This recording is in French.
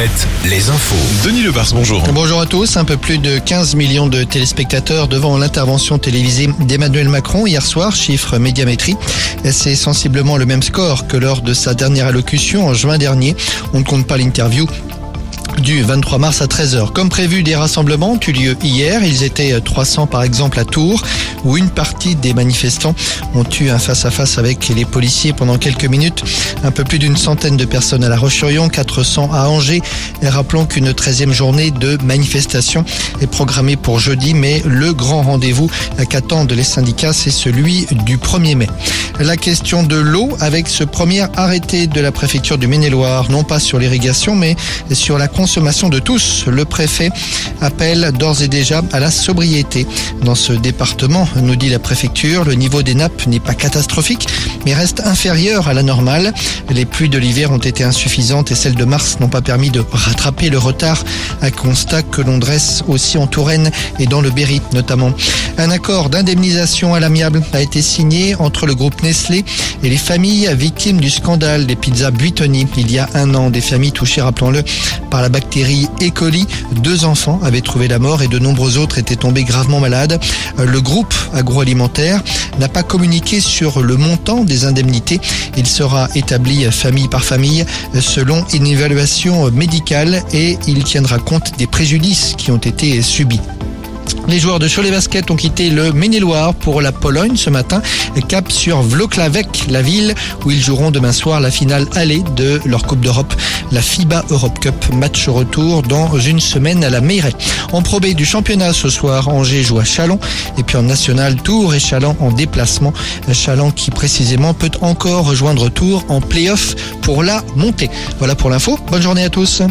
Alouette, les infos. Denis Lebars, bonjour. Bonjour à tous. Un peu plus de 15 millions de téléspectateurs devant l'intervention télévisée d'Emmanuel Macron hier soir, chiffre médiamétrie. C'est sensiblement le même score que lors de sa dernière allocution en juin dernier. On ne compte pas l'interview du 23 mars à 13h. Comme prévu, des rassemblements ont eu lieu hier. Ils étaient 300 par exemple à Tours, où une partie des manifestants ont eu un face-à-face avec les policiers pendant quelques minutes. Un peu plus d'une centaine de personnes à La Roche-sur-Yon, 400 à Angers. Et rappelons qu'une 13e journée de manifestation est programmée pour jeudi, mais le grand rendez-vous qu'attendent les syndicats, c'est celui du 1er mai. La question de l'eau avec ce premier arrêté de la préfecture du Maine-et-Loire, non pas sur l'irrigation, mais sur la consommation de tous. Le préfet appelle d'ores et déjà à la sobriété. Dans ce département, nous dit la préfecture, le niveau des nappes n'est pas catastrophique, mais reste inférieur à la normale. Les pluies de l'hiver ont été insuffisantes et celles de mars n'ont pas permis de rattraper le retard. Un constat que l'on dresse aussi en Touraine et dans le Berry notamment. Un accord d'indemnisation à l'amiable a été signé entre le groupe Nestlé et les familles victimes du scandale des pizzas Buitoni il y a un an. Des familles touchées, rappelons-le, par la bactérie E. coli. Deux enfants avaient trouvé la mort et de nombreux autres étaient tombés gravement malades. Le groupe agroalimentaire n'a pas communiqué sur le montant des indemnités. Il sera établi famille par famille selon une évaluation médicale et il tiendra compte des préjudices qui ont été subis. Les joueurs de Cholet Basket ont quitté le Maine-et-Loire pour la Pologne ce matin. Cap sur Wlocławek, la ville où ils joueront demain soir la finale allée de leur Coupe d'Europe, la FIBA Europe Cup. Match retour dans une semaine à la Meiret. En probé du championnat ce soir, Angers joue à Chalon. Et puis en national, Tours et Chalon en déplacement. Chalon qui précisément peut encore rejoindre Tours en play-off pour la montée. Voilà pour l'info. Bonne journée à tous.